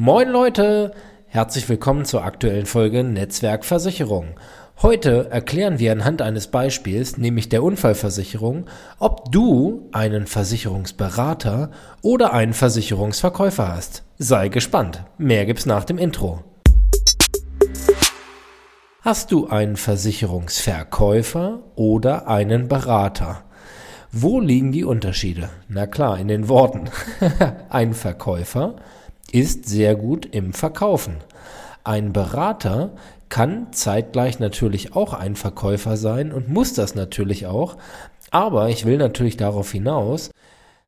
Moin Leute, herzlich willkommen zur aktuellen Folge Netzwerkversicherung. Heute erklären wir anhand eines Beispiels, nämlich der Unfallversicherung, ob du einen Versicherungsberater oder einen Versicherungsverkäufer hast. Sei gespannt. Mehr gibt's nach dem Intro. Hast du einen Versicherungsverkäufer oder einen Berater? Wo liegen die Unterschiede? Na klar, in den Worten. Ein Verkäufer ist sehr gut im Verkaufen. Ein Berater kann zeitgleich natürlich auch ein Verkäufer sein und muss das natürlich auch. Aber ich will natürlich darauf hinaus,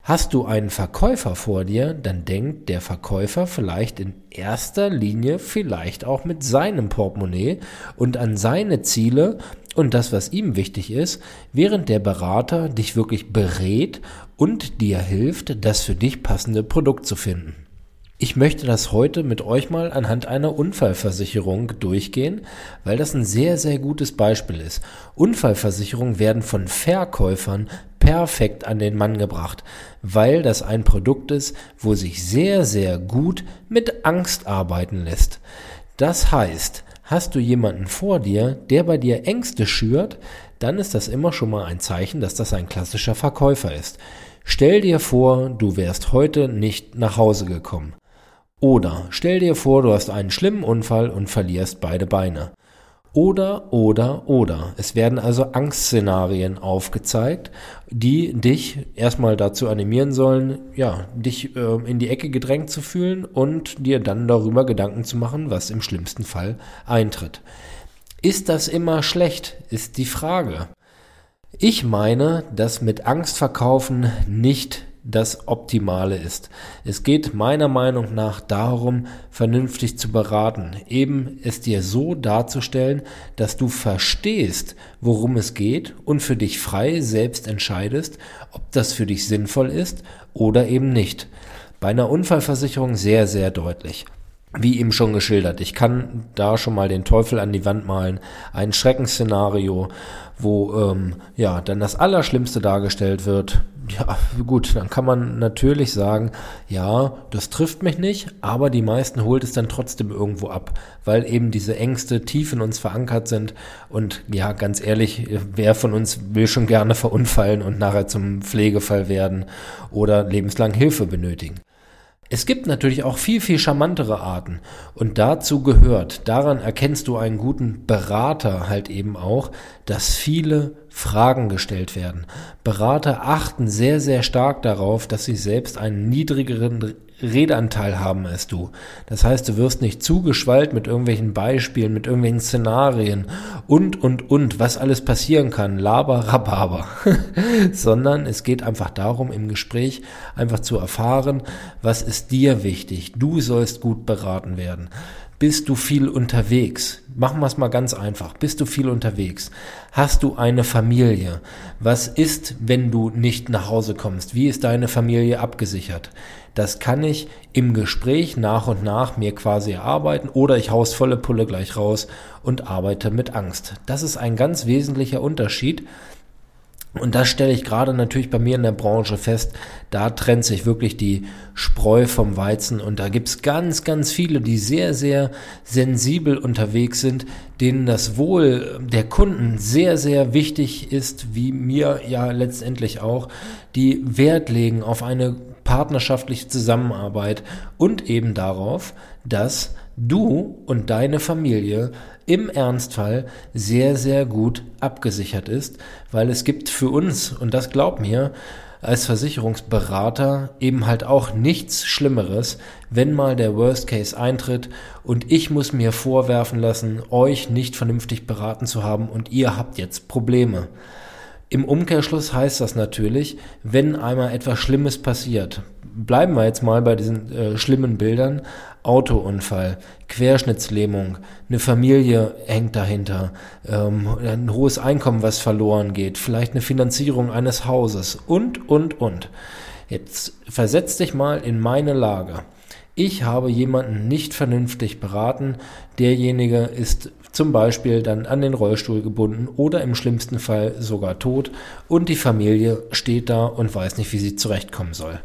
hast du einen Verkäufer vor dir, dann denkt der Verkäufer vielleicht in erster Linie vielleicht auch mit seinem Portemonnaie und an seine Ziele und das, was ihm wichtig ist, während der Berater dich wirklich berät und dir hilft, das für dich passende Produkt zu finden. Ich möchte das heute mit euch mal anhand einer Unfallversicherung durchgehen, weil das ein sehr, sehr gutes Beispiel ist. Unfallversicherungen werden von Verkäufern perfekt an den Mann gebracht, weil das ein Produkt ist, wo sich sehr, sehr gut mit Angst arbeiten lässt. Das heißt, hast du jemanden vor dir, der bei dir Ängste schürt, dann ist das immer schon mal ein Zeichen, dass das ein klassischer Verkäufer ist. Stell dir vor, du wärst heute nicht nach Hause gekommen. Oder stell dir vor, du hast einen schlimmen Unfall und verlierst beide Beine. Oder, oder, oder. Es werden also Angstszenarien aufgezeigt, die dich erstmal dazu animieren sollen, ja, dich äh, in die Ecke gedrängt zu fühlen und dir dann darüber Gedanken zu machen, was im schlimmsten Fall eintritt. Ist das immer schlecht, ist die Frage. Ich meine, dass mit Angstverkaufen nicht das Optimale ist. Es geht meiner Meinung nach darum, vernünftig zu beraten, eben es dir so darzustellen, dass du verstehst, worum es geht und für dich frei selbst entscheidest, ob das für dich sinnvoll ist oder eben nicht. Bei einer Unfallversicherung sehr, sehr deutlich wie eben schon geschildert, ich kann da schon mal den Teufel an die Wand malen. Ein Schreckensszenario, wo ähm, ja dann das Allerschlimmste dargestellt wird. Ja, gut, dann kann man natürlich sagen, ja, das trifft mich nicht, aber die meisten holt es dann trotzdem irgendwo ab, weil eben diese Ängste tief in uns verankert sind. Und ja, ganz ehrlich, wer von uns will schon gerne verunfallen und nachher zum Pflegefall werden oder lebenslang Hilfe benötigen? Es gibt natürlich auch viel, viel charmantere Arten. Und dazu gehört, daran erkennst du einen guten Berater halt eben auch, dass viele Fragen gestellt werden. Berater achten sehr, sehr stark darauf, dass sie selbst einen niedrigeren Redanteil haben als du. Das heißt, du wirst nicht zugeschwallt mit irgendwelchen Beispielen, mit irgendwelchen Szenarien und, und, und, was alles passieren kann, laber, rababer, sondern es geht einfach darum, im Gespräch einfach zu erfahren, was ist dir wichtig. Du sollst gut beraten werden. Bist du viel unterwegs? Machen wir es mal ganz einfach. Bist du viel unterwegs? Hast du eine Familie? Was ist, wenn du nicht nach Hause kommst? Wie ist deine Familie abgesichert? Das kann ich im Gespräch nach und nach mir quasi erarbeiten oder ich haus volle Pulle gleich raus und arbeite mit Angst. Das ist ein ganz wesentlicher Unterschied und das stelle ich gerade natürlich bei mir in der Branche fest. Da trennt sich wirklich die Spreu vom Weizen. Und da gibt's ganz, ganz viele, die sehr, sehr sensibel unterwegs sind, denen das Wohl der Kunden sehr, sehr wichtig ist, wie mir ja letztendlich auch, die Wert legen auf eine partnerschaftliche Zusammenarbeit und eben darauf, dass du und deine Familie im Ernstfall sehr, sehr gut abgesichert ist, weil es gibt für uns, und das glaub mir, als Versicherungsberater eben halt auch nichts Schlimmeres, wenn mal der Worst Case eintritt und ich muss mir vorwerfen lassen, euch nicht vernünftig beraten zu haben und ihr habt jetzt Probleme. Im Umkehrschluss heißt das natürlich, wenn einmal etwas Schlimmes passiert, bleiben wir jetzt mal bei diesen äh, schlimmen Bildern, Autounfall, Querschnittslähmung, eine Familie hängt dahinter, ähm, ein hohes Einkommen, was verloren geht, vielleicht eine Finanzierung eines Hauses und, und, und. Jetzt versetz dich mal in meine Lage. Ich habe jemanden nicht vernünftig beraten, derjenige ist zum Beispiel dann an den Rollstuhl gebunden oder im schlimmsten Fall sogar tot. Und die Familie steht da und weiß nicht, wie sie zurechtkommen soll.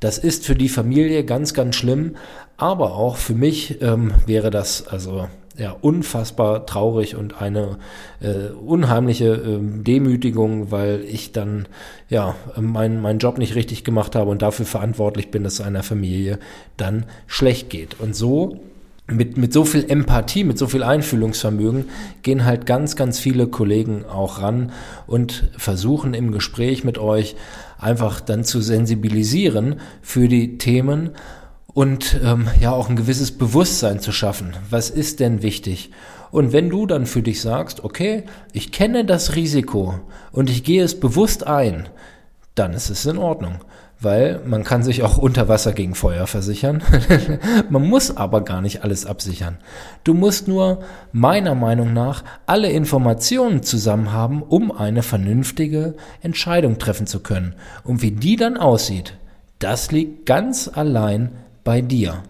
Das ist für die Familie ganz, ganz schlimm, aber auch für mich ähm, wäre das also ja, unfassbar traurig und eine äh, unheimliche äh, Demütigung, weil ich dann ja meinen mein Job nicht richtig gemacht habe und dafür verantwortlich bin, dass es einer Familie dann schlecht geht. Und so mit, mit so viel Empathie, mit so viel Einfühlungsvermögen gehen halt ganz, ganz viele Kollegen auch ran und versuchen im Gespräch mit euch einfach dann zu sensibilisieren für die Themen und ähm, ja auch ein gewisses Bewusstsein zu schaffen. Was ist denn wichtig? Und wenn du dann für dich sagst, okay, ich kenne das Risiko und ich gehe es bewusst ein, dann ist es in Ordnung. Weil man kann sich auch unter Wasser gegen Feuer versichern. man muss aber gar nicht alles absichern. Du musst nur meiner Meinung nach alle Informationen zusammen haben, um eine vernünftige Entscheidung treffen zu können. Und wie die dann aussieht, das liegt ganz allein bei dir.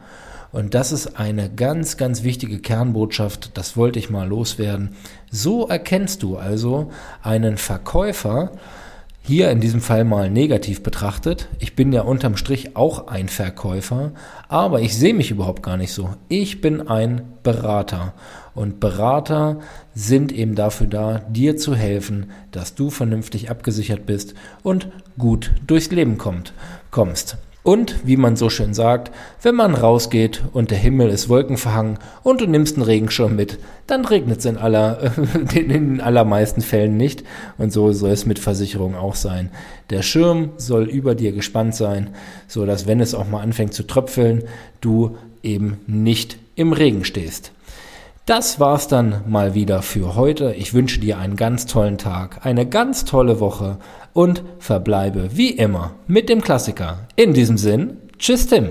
Und das ist eine ganz, ganz wichtige Kernbotschaft, das wollte ich mal loswerden. So erkennst du also einen Verkäufer, hier in diesem Fall mal negativ betrachtet. Ich bin ja unterm Strich auch ein Verkäufer, aber ich sehe mich überhaupt gar nicht so. Ich bin ein Berater und Berater sind eben dafür da, dir zu helfen, dass du vernünftig abgesichert bist und gut durchs Leben kommt, kommst. Und, wie man so schön sagt, wenn man rausgeht und der Himmel ist wolkenverhangen und du nimmst einen Regenschirm mit, dann regnet es in, aller, in den allermeisten Fällen nicht. Und so soll es mit Versicherung auch sein. Der Schirm soll über dir gespannt sein, so dass wenn es auch mal anfängt zu tröpfeln, du eben nicht im Regen stehst. Das war's dann mal wieder für heute. Ich wünsche dir einen ganz tollen Tag, eine ganz tolle Woche und verbleibe wie immer mit dem Klassiker. In diesem Sinn, tschüss Tim.